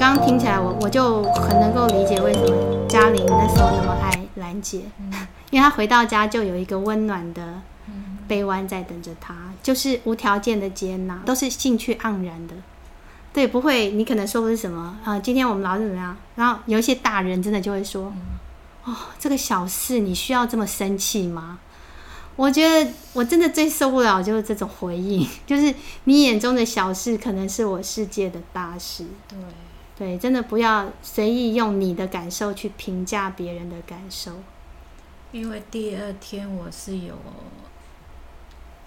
刚刚听起来我，我我就很能够理解为什么嘉玲那时候那么爱兰姐，嗯、因为她回到家就有一个温暖的臂弯在等着她，就是无条件的接纳，都是兴趣盎然的。对，不会，你可能说不是什么啊、呃，今天我们老是怎么样？然后有一些大人真的就会说，哦，这个小事你需要这么生气吗？我觉得我真的最受不了就是这种回应，就是你眼中的小事，可能是我世界的大事。对，对，真的不要随意用你的感受去评价别人的感受。因为第二天我是有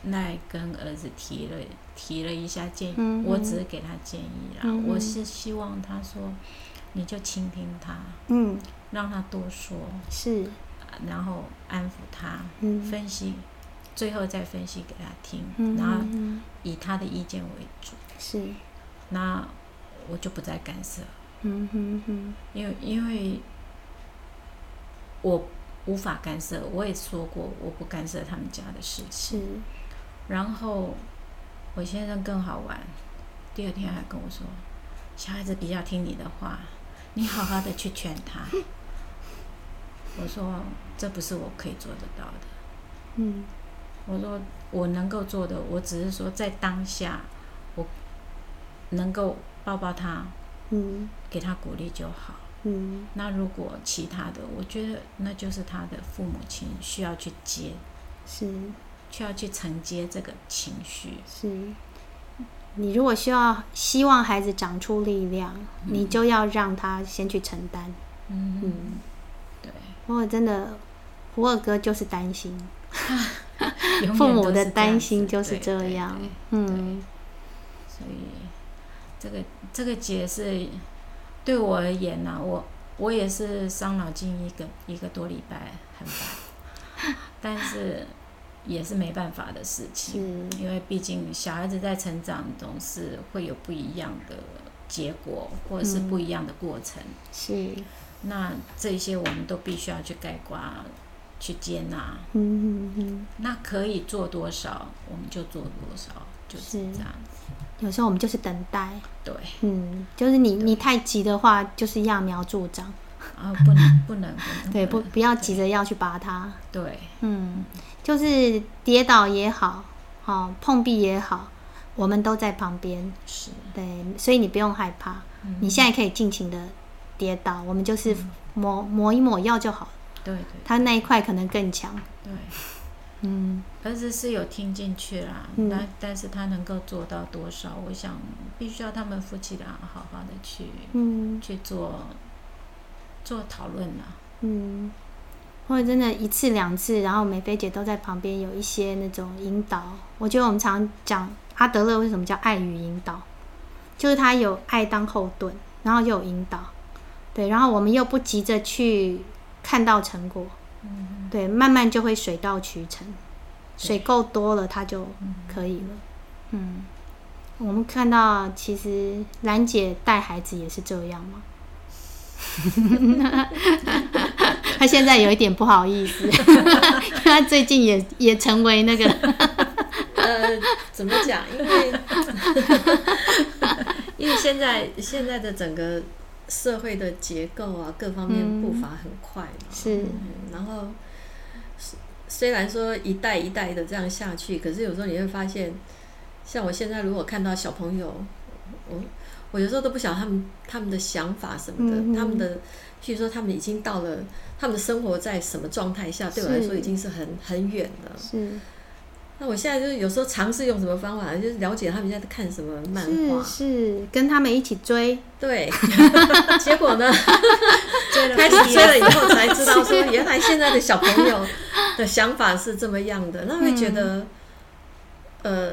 来跟儿子提了。提了一下建议，嗯、我只是给他建议啦。嗯、我是希望他说，你就倾听他，嗯，让他多说，是，然后安抚他，嗯、分析，最后再分析给他听，嗯、然后以他的意见为主，是，那我就不再干涉，嗯哼哼，因为因为我无法干涉，我也说过我不干涉他们家的事情，是，然后。我先生更好玩，第二天还跟我说：“小孩子比较听你的话，你好好的去劝他。”我说：“这不是我可以做得到的。”嗯，我说我能够做的，我只是说在当下，我能够抱抱他，嗯，给他鼓励就好。嗯，那如果其他的，我觉得那就是他的父母亲需要去接。是。需要去承接这个情绪。是，你如果需要希望孩子长出力量，嗯、你就要让他先去承担。嗯嗯，对。不过真的，胡二哥就是担心，父母的担心就是这样。嗯。所以，这个这个结是对我而言呢、啊，我我也是伤脑筋一个一个多礼拜，很烦。但是。也是没办法的事情，因为毕竟小孩子在成长，总是会有不一样的结果，或者是不一样的过程。嗯、是，那这些我们都必须要去概括、去接纳。嗯嗯嗯。那可以做多少，我们就做多少，就是这样子。有时候我们就是等待。对。嗯，就是你你太急的话，就是揠苗助长。啊，不能不能不能。对，不不要急着要去拔它。对。嗯。就是跌倒也好，哦，碰壁也好，我们都在旁边。是，对，所以你不用害怕。嗯、你现在可以尽情的跌倒，我们就是抹抹一抹药就好了。对对。他那一块可能更强。对。嗯。儿子是有听进去啦，但、嗯、但是他能够做到多少？我想必须要他们夫妻俩好好的去，嗯，去做做讨论啦。嗯。或者真的一次两次，然后美菲姐都在旁边有一些那种引导。我觉得我们常讲阿德勒为什么叫爱与引导，就是他有爱当后盾，然后又有引导，对，然后我们又不急着去看到成果，嗯，对，慢慢就会水到渠成，水够多了，它就可以了。嗯，我们看到其实兰姐带孩子也是这样嘛。他现在有一点不好意思，他最近也也成为那个 呃，怎么讲？因为 因为现在现在的整个社会的结构啊，各方面步伐很快嘛，嗯、是、嗯。然后虽然说一代一代的这样下去，可是有时候你会发现，像我现在如果看到小朋友，我我有时候都不晓得他们他们的想法什么的，嗯、他们的。譬如说，他们已经到了，他们的生活在什么状态下？对我来说，已经是很很远了。是。那我现在就是有时候尝试用什么方法，就是了解他们现在在看什么漫画。是是，跟他们一起追。对。结果呢？开始追了以后才知道，说原来现在的小朋友的想法是这么样的，那会觉得，呃。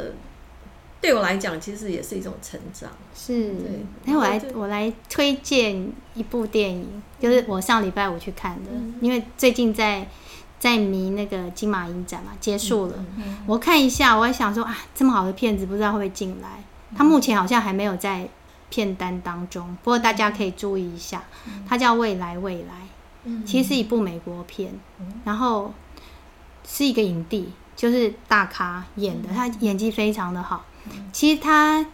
对我来讲，其实也是一种成长。是，对。那我来，我来推荐一部电影，就是我上礼拜五去看的，嗯、因为最近在在迷那个金马影展嘛，结束了。我看一下，我还想说啊，这么好的片子，不知道会不会进来？他目前好像还没有在片单当中，不过大家可以注意一下。它叫《未来未来》，其实是一部美国片，然后是一个影帝，就是大咖演的，他演技非常的好。其实他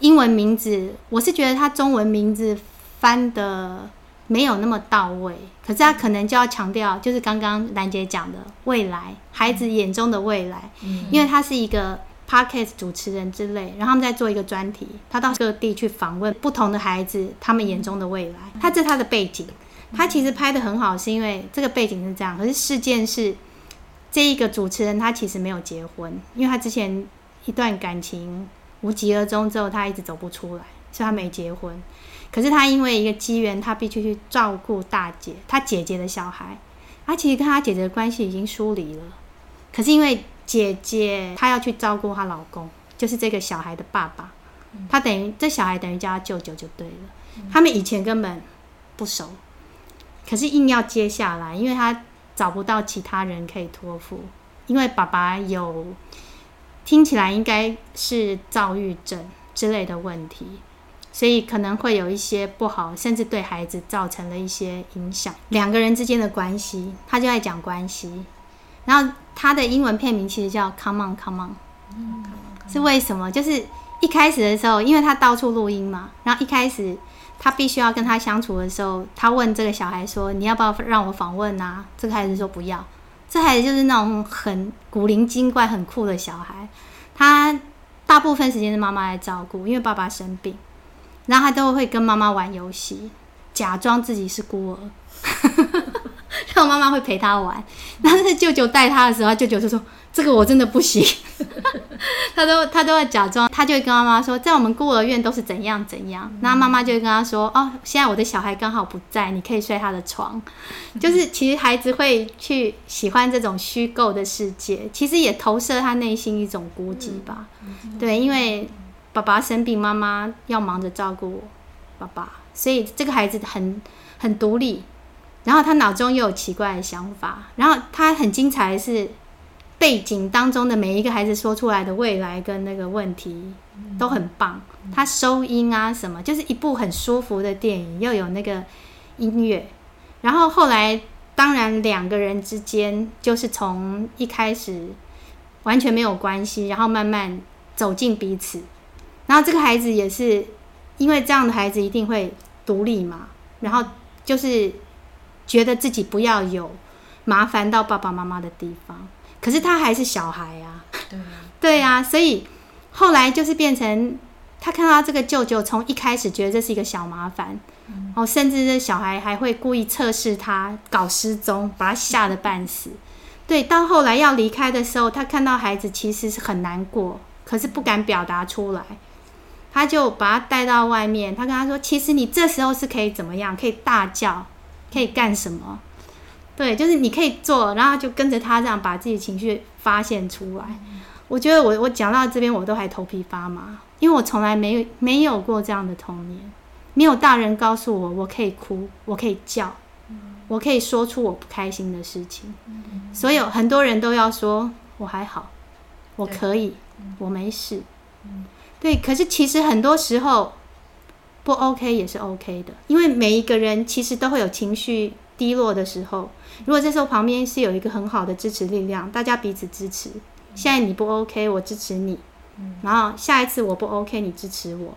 英文名字，我是觉得他中文名字翻的没有那么到位，可是他可能就要强调，就是刚刚兰姐讲的未来，孩子眼中的未来，嗯、因为他是一个 podcast 主持人之类，然后他们在做一个专题，他到各地去访问不同的孩子，他们眼中的未来，他这是他的背景，他其实拍的很好，是因为这个背景是这样，可是事件是这一个主持人他其实没有结婚，因为他之前一段感情无疾而终之后，他一直走不出来，所以他没结婚。可是他因为一个机缘，他必须去照顾大姐，他姐姐的小孩。他其实跟他姐姐的关系已经疏离了。可是因为姐姐她要去照顾她老公，就是这个小孩的爸爸，他等于这小孩等于叫他舅舅就对了。他们以前根本不熟，可是硬要接下来，因为他找不到其他人可以托付，因为爸爸有听起来应该是躁郁症之类的问题。所以可能会有一些不好，甚至对孩子造成了一些影响。两个人之间的关系，他就在讲关系。然后他的英文片名其实叫 Come On Come On，嗯，是为什么？就是一开始的时候，因为他到处录音嘛，然后一开始他必须要跟他相处的时候，他问这个小孩说：“你要不要让我访问啊？”这个孩子说：“不要。”这孩子就是那种很古灵精怪、很酷的小孩。他大部分时间是妈妈来照顾，因为爸爸生病。然后他都会跟妈妈玩游戏，假装自己是孤儿，然后妈妈会陪他玩。然后是舅舅带他的时候，舅舅就说：“这个我真的不行。”他都他都会假装，他就会跟妈妈说：“在我们孤儿院都是怎样怎样。”然后妈妈就会跟他说：“哦，现在我的小孩刚好不在，你可以睡他的床。”就是其实孩子会去喜欢这种虚构的世界，其实也投射他内心一种孤寂吧。对，因为。爸爸生病，妈妈要忙着照顾爸爸，所以这个孩子很很独立。然后他脑中又有奇怪的想法。然后他很精彩的是，背景当中的每一个孩子说出来的未来跟那个问题都很棒。他收音啊什么，就是一部很舒服的电影，又有那个音乐。然后后来，当然两个人之间就是从一开始完全没有关系，然后慢慢走进彼此。然后这个孩子也是，因为这样的孩子一定会独立嘛，然后就是觉得自己不要有麻烦到爸爸妈妈的地方，可是他还是小孩啊，对啊，对啊，所以后来就是变成他看到这个舅舅，从一开始觉得这是一个小麻烦，哦，甚至这小孩还会故意测试他，搞失踪，把他吓得半死。对，到后来要离开的时候，他看到孩子其实是很难过，可是不敢表达出来。他就把他带到外面，他跟他说：“其实你这时候是可以怎么样？可以大叫，可以干什么？对，就是你可以做。”然后就跟着他这样把自己情绪发泄出来。我觉得我我讲到这边我都还头皮发麻，因为我从来没有没有过这样的童年，没有大人告诉我我可以哭，我可以叫，我可以说出我不开心的事情。所有很多人都要说我还好，我可以，我没事。对，可是其实很多时候不 OK 也是 OK 的，因为每一个人其实都会有情绪低落的时候。如果这时候旁边是有一个很好的支持力量，大家彼此支持。现在你不 OK，我支持你。然后下一次我不 OK，你支持我。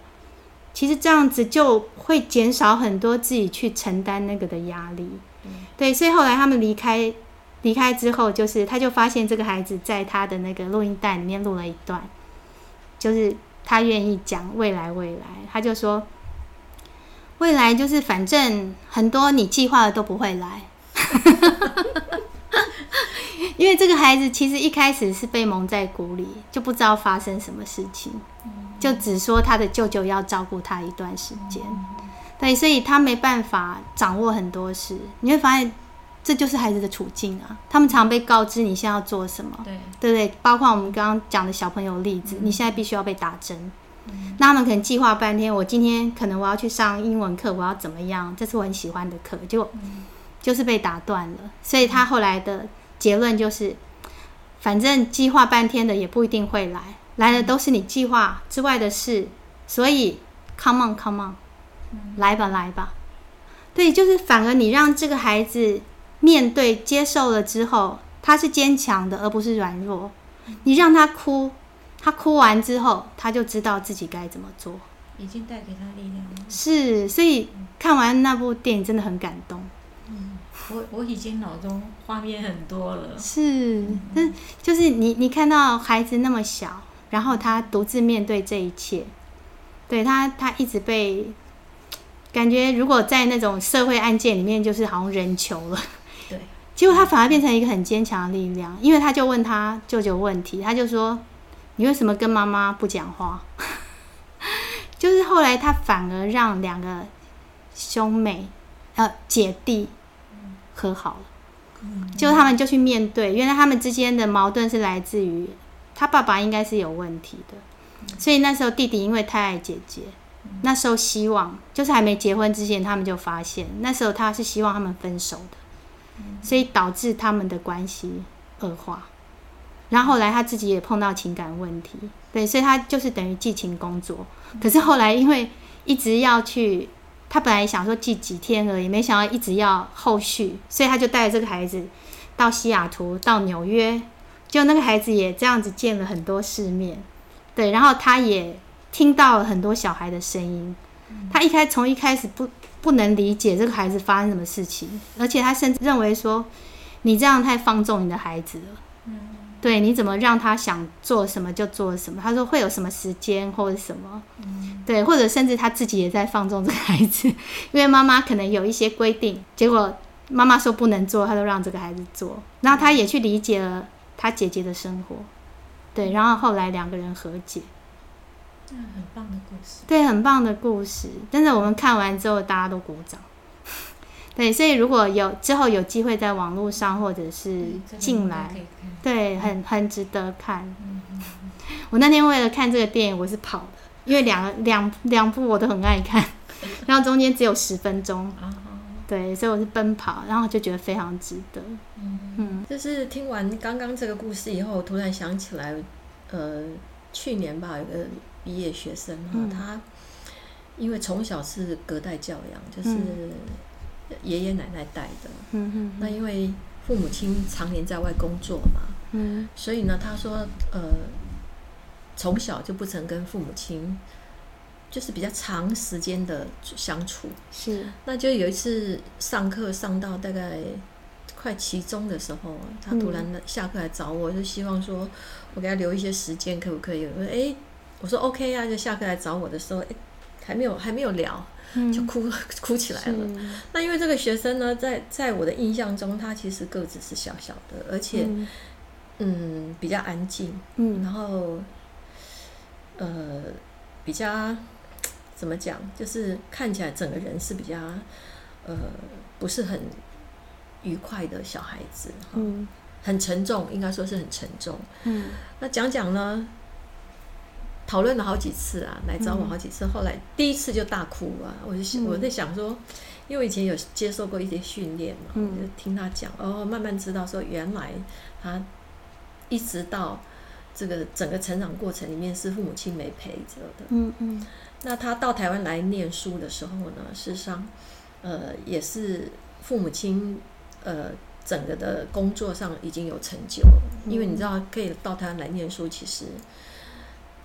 其实这样子就会减少很多自己去承担那个的压力。对，所以后来他们离开离开之后，就是他就发现这个孩子在他的那个录音带里面录了一段，就是。他愿意讲未来，未来，他就说，未来就是反正很多你计划的都不会来，因为这个孩子其实一开始是被蒙在鼓里，就不知道发生什么事情，就只说他的舅舅要照顾他一段时间，对，所以他没办法掌握很多事，你会发现。这就是孩子的处境啊！他们常被告知你现在要做什么，对，对不对？包括我们刚刚讲的小朋友例子，嗯、你现在必须要被打针，嗯、那他们可能计划半天，我今天可能我要去上英文课，我要怎么样？这是我很喜欢的课，就、嗯、就是被打断了。所以他后来的结论就是，反正计划半天的也不一定会来，来的都是你计划之外的事。所以，come on，come on，嗯、来吧，来吧。对，就是反而你让这个孩子。面对接受了之后，他是坚强的，而不是软弱。你让他哭，他哭完之后，他就知道自己该怎么做。已经带给他力量了。是，所以看完那部电影真的很感动。嗯，我我已经脑中画面很多了。是，但就是你你看到孩子那么小，然后他独自面对这一切，对他他一直被感觉，如果在那种社会案件里面，就是好像人球了。对，结果他反而变成一个很坚强的力量，因为他就问他舅舅问题，他就说：“你为什么跟妈妈不讲话？” 就是后来他反而让两个兄妹。呃，姐弟和好了，就他们就去面对，原来他们之间的矛盾是来自于他爸爸应该是有问题的，所以那时候弟弟因为太爱姐姐，那时候希望就是还没结婚之前，他们就发现那时候他是希望他们分手的，所以导致他们的关系恶化，然后后来他自己也碰到情感问题，对，所以他就是等于寄情工作，可是后来因为一直要去。他本来想说寄几天而已，没想到一直要后续，所以他就带着这个孩子到西雅图、到纽约，就那个孩子也这样子见了很多世面，对，然后他也听到了很多小孩的声音。他一开从一开始不不能理解这个孩子发生什么事情，而且他甚至认为说你这样太放纵你的孩子了。对，你怎么让他想做什么就做什么？他说会有什么时间或者什么？嗯、对，或者甚至他自己也在放纵这个孩子，因为妈妈可能有一些规定，结果妈妈说不能做，他都让这个孩子做。然后他也去理解了他姐姐的生活，对，然后后来两个人和解。嗯，很棒的故事。对，很棒的故事。但是我们看完之后，大家都鼓掌。对，所以如果有之后有机会在网络上或者是进来，对，很很值得看。我那天为了看这个电影，我是跑的，因为两个 两两部我都很爱看，然后中间只有十分钟，对，所以我是奔跑，然后就觉得非常值得。嗯，就是听完刚刚这个故事以后，我突然想起来，呃，去年吧，有个毕业学生哈，他因为从小是隔代教养，就是。爷爷奶奶带的，嗯哼，那因为父母亲常年在外工作嘛，嗯，所以呢，他说，呃，从小就不曾跟父母亲，就是比较长时间的相处，是，那就有一次上课上到大概快期中的时候，他突然下课来找我，就希望说我给他留一些时间，可不可以？我说，哎，我说 OK 啊，就下课来找我的时候，哎，还没有还没有聊。就哭 哭起来了。那因为这个学生呢，在在我的印象中，他其实个子是小小的，而且嗯，嗯比较安静，嗯，然后呃比较怎么讲，就是看起来整个人是比较呃不是很愉快的小孩子，嗯，很沉重，应该说是很沉重，嗯，那讲讲呢。讨论了好几次啊，来找我好几次。后来第一次就大哭啊，我就想我在想说，因为以前有接受过一些训练嘛，我就听他讲，哦，慢慢知道说原来他一直到这个整个成长过程里面是父母亲没陪着的。嗯嗯。那他到台湾来念书的时候呢，事实上，呃，也是父母亲呃整个的工作上已经有成就了，因为你知道可以到台湾来念书，其实。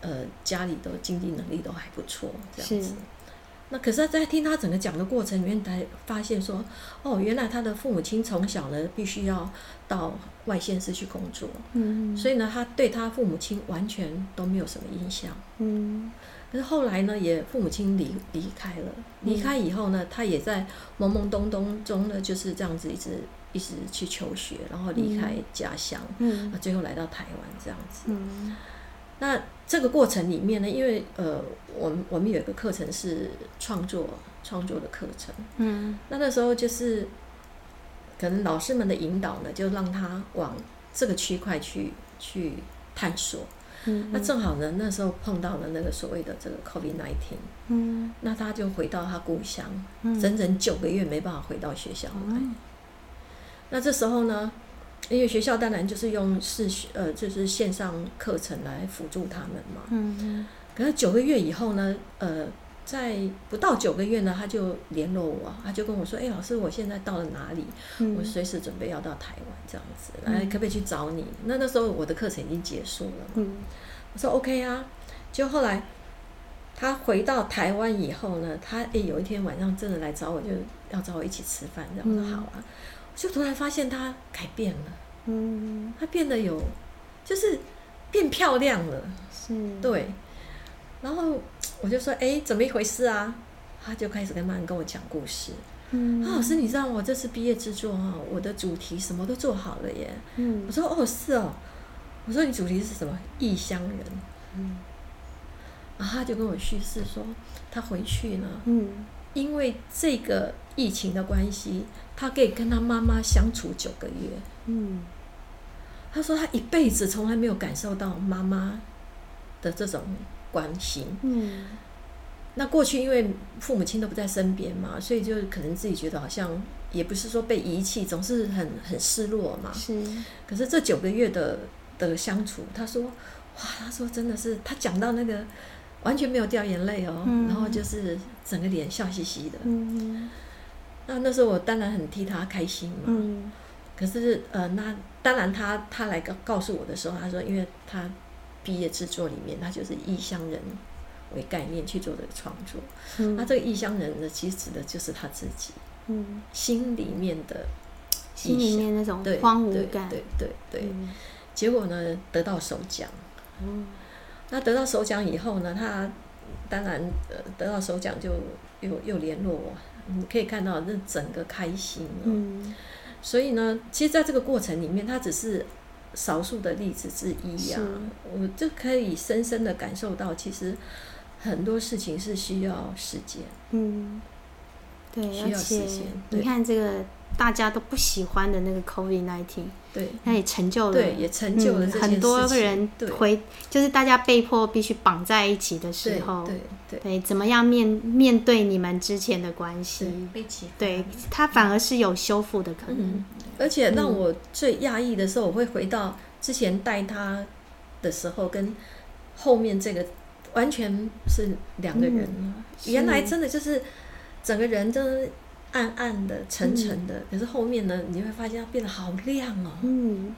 呃，家里的经济能力都还不错，这样子。那可是，在听他整个讲的过程里面，才发现说，哦，原来他的父母亲从小呢，必须要到外县市去工作，嗯，所以呢，他对他父母亲完全都没有什么印象，嗯。可是后来呢，也父母亲离离开了，离开以后呢，他也在懵懵懂懂中呢，就是这样子一直一直去求学，然后离开家乡，嗯，最后来到台湾这样子，嗯。那这个过程里面呢，因为呃，我们我们有一个课程是创作创作的课程，嗯，那那时候就是可能老师们的引导呢，就让他往这个区块去去探索，嗯，那正好呢，那时候碰到了那个所谓的这个 COVID nineteen，嗯，那他就回到他故乡，嗯，整整九个月没办法回到学校来，嗯，那这时候呢，因为学校当然就是用视呃，就是线上课程来辅助他们嘛。嗯嗯。可是九个月以后呢，呃，在不到九个月呢，他就联络我，他就跟我说：“哎，老师，我现在到了哪里？嗯、我随时准备要到台湾这样子，来可不可以去找你？”那那时候我的课程已经结束了。嗯。我说：“OK 啊。”就后来他回到台湾以后呢，他诶有一天晚上真的来找我，就要找我一起吃饭，这样我说好啊，就突然发现他改变了，嗯，他变得有，就是变漂亮了，是，对，然后我就说哎，怎么一回事啊？他就开始跟慢慢跟我讲故事。嗯，啊，老师，你知道我这次毕业制作哈，我的主题什么都做好了耶。嗯，我说哦，是哦。我说你主题是什么？异乡人。嗯，然后他就跟我叙事说，他回去呢，嗯，因为这个疫情的关系，他可以跟他妈妈相处九个月。嗯，他说他一辈子从来没有感受到妈妈的这种关心。嗯。那过去因为父母亲都不在身边嘛，所以就可能自己觉得好像也不是说被遗弃，总是很很失落嘛。是。可是这九个月的的相处，他说，哇，他说真的是，他讲到那个完全没有掉眼泪哦，嗯、然后就是整个脸笑嘻嘻的。嗯。那那时候我当然很替他开心嘛。嗯。可是呃，那当然他他来告告诉我的时候，他说，因为他毕业制作里面，他就是异乡人。为概念去做这个创作，嗯、那这个异乡人呢，其实指的就是他自己，嗯，心里面的，心里面那种荒芜感，对对对，结果呢，得到首奖，嗯，那得到首奖以后呢，他当然呃得到首奖就又又联络我，你可以看到那整个开心，嗯，所以呢，其实在这个过程里面，它只是少数的例子之一呀、啊，我就可以深深的感受到，其实。很多事情是需要时间，嗯，对，需要时间。你看这个大家都不喜欢的那个 COVID nineteen，对，那也成就了，对，也成就了、嗯、很多人回，就是大家被迫必须绑在一起的时候，对对，对，对，怎么样面面对你们之前的关系？对，他反而是有修复的可能、嗯。而且让我最讶异的时候，我会回到之前带他的时候，跟后面这个。完全是两个人原来真的就是整个人都暗暗的、沉沉的，嗯、可是后面呢，你会发现它变得好亮哦。嗯，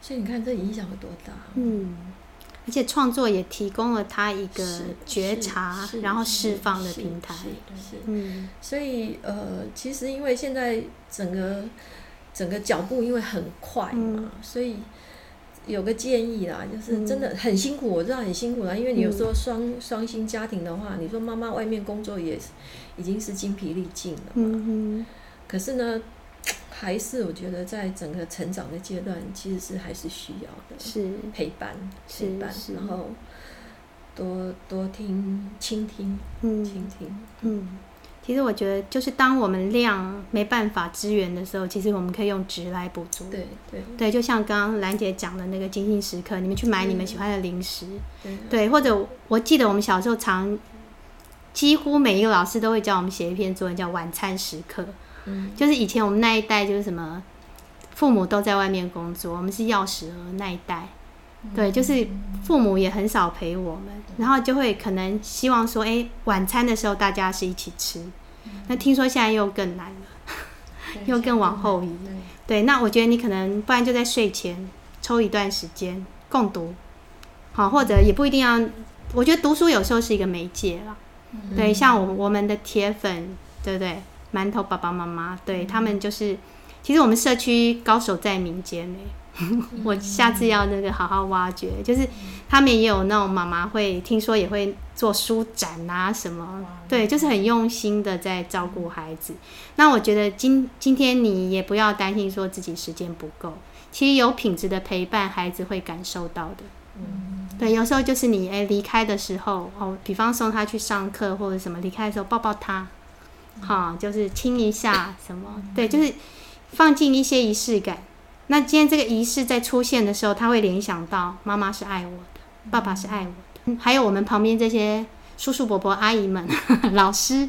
所以你看这影响有多大？嗯，而且创作也提供了他一个觉察，然后释放的平台。是，嗯，所以呃，其实因为现在整个整个脚步因为很快嘛，嗯、所以。有个建议啦，就是真的很辛苦，我知道很辛苦啦，因为你有时候双双薪家庭的话，你说妈妈外面工作也已经是精疲力尽了嘛。嗯，可是呢，还是我觉得在整个成长的阶段，其实是还是需要的，是。陪伴，陪伴，然后多多听，倾听，倾听，嗯。其实我觉得，就是当我们量没办法支援的时候，其实我们可以用值来补足。对对对，就像刚刚兰姐讲的那个精心时刻，你们去买你们喜欢的零食，对，对，或者我记得我们小时候常，几乎每一个老师都会教我们写一篇作文，叫晚餐时刻。嗯，就是以前我们那一代就是什么，父母都在外面工作，我们是钥匙儿那一代。对，就是父母也很少陪我们，然后就会可能希望说，哎，晚餐的时候大家是一起吃。那听说现在又更难了，又更往后移。对，那我觉得你可能不然就在睡前抽一段时间共读，好，或者也不一定要。我觉得读书有时候是一个媒介了。对，像我我们的铁粉，对不对？馒头爸爸妈妈，对他们就是，其实我们社区高手在民间呢。我下次要那个好好挖掘，就是他们也有那种妈妈会听说也会做书展啊什么，对，就是很用心的在照顾孩子。那我觉得今今天你也不要担心说自己时间不够，其实有品质的陪伴，孩子会感受到的。对，有时候就是你诶离开的时候哦，比方送他去上课或者什么，离开的时候抱抱他，好，就是亲一下什么，对，就是放进一些仪式感。那今天这个仪式在出现的时候，他会联想到妈妈是爱我的，爸爸是爱我的，还有我们旁边这些叔叔伯伯、阿姨们、老师。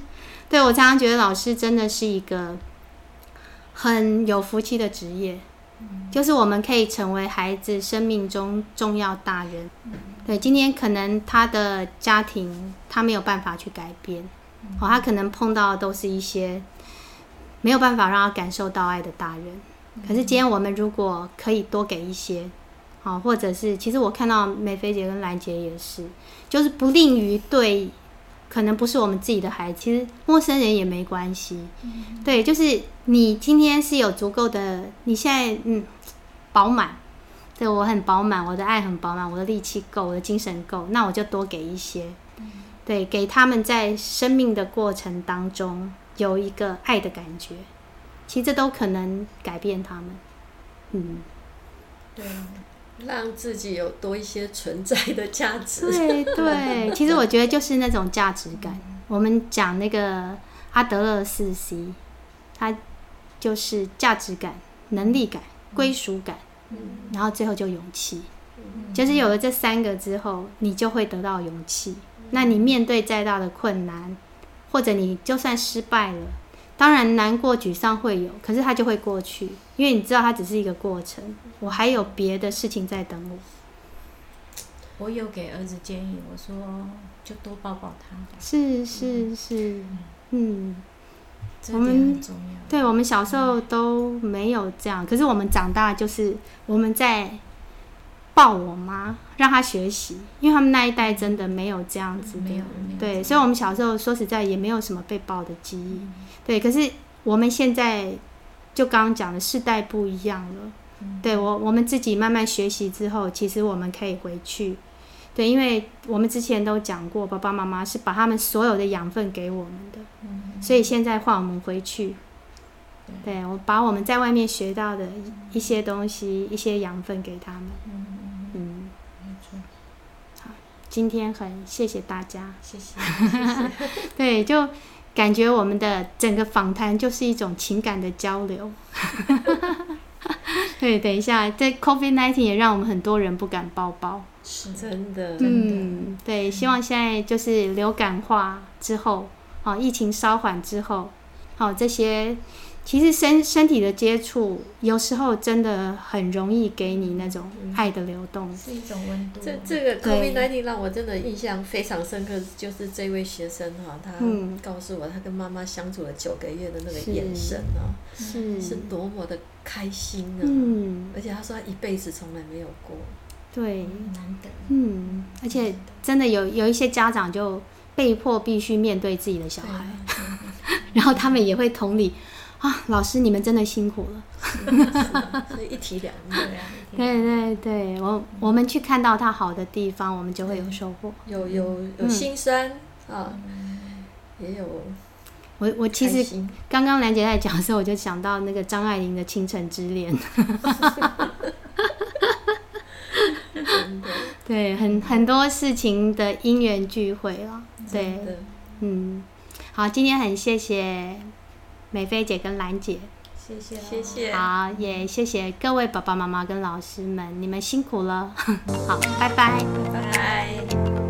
对，我常常觉得老师真的是一个很有福气的职业，就是我们可以成为孩子生命中重要大人。对，今天可能他的家庭他没有办法去改变，哦，他可能碰到的都是一些没有办法让他感受到爱的大人。可是今天我们如果可以多给一些，好，或者是其实我看到梅菲姐跟兰姐也是，就是不吝于对可能不是我们自己的孩子，其实陌生人也没关系。对，就是你今天是有足够的，你现在嗯饱满，对，我很饱满，我的爱很饱满，我的力气够，我的精神够，那我就多给一些。对，给他们在生命的过程当中有一个爱的感觉，其实这都可能改变他们。嗯，对，让自己有多一些存在的价值。对对，其实我觉得就是那种价值感。我们讲那个阿德勒四 C，它就是价值感、能力感、归属感，嗯然后最后就勇气。就是有了这三个之后，你就会得到勇气。那你面对再大的困难，或者你就算失败了，当然难过、沮丧会有，可是它就会过去，因为你知道它只是一个过程，我还有别的事情在等我。我有给儿子建议，我说就多抱抱他。是是是，嗯，我们对我们小时候都没有这样，可是我们长大就是我们在。抱我妈，让她学习，因为他们那一代真的没有这样子的，没有，对，所以，我们小时候说实在也没有什么被抱的记忆，对。可是我们现在就刚刚讲的世代不一样了，对我，我们自己慢慢学习之后，其实我们可以回去，对，因为我们之前都讲过，爸爸妈妈是把他们所有的养分给我们的，所以现在换我们回去，对，我把我们在外面学到的一些东西、一些养分给他们。今天很谢谢大家，谢谢。谢 谢对，就感觉我们的整个访谈就是一种情感的交流。对，等一下，在 COVID-19 也让我们很多人不敢抱抱，是真的。嗯，对，希望现在就是流感化之后，哦，疫情稍缓之后，好，这些。其实身身体的接触，有时候真的很容易给你那种爱的流动，是一种温度。这这个 COVID-19 让我真的印象非常深刻，就是这位学生哈，他告诉我他跟妈妈相处了九个月的那个眼神啊，是。是多么的开心啊！嗯，而且他说他一辈子从来没有过，对，难得，嗯，而且真的有有一些家长就被迫必须面对自己的小孩，然后他们也会同理。啊，老师，你们真的辛苦了。所以一体两面。对对对，我我们去看到他好的地方，我们就会有收获。有有有心酸啊，也有。我我其实刚刚兰姐在讲的时候，我就想到那个张爱玲的《倾城之恋》。对，很很多事情的因缘聚会了。对，嗯，好，今天很谢谢。美菲姐跟兰姐，谢谢。谢谢，好，也谢谢各位爸爸妈妈跟老师们，你们辛苦了，好，拜拜，拜拜。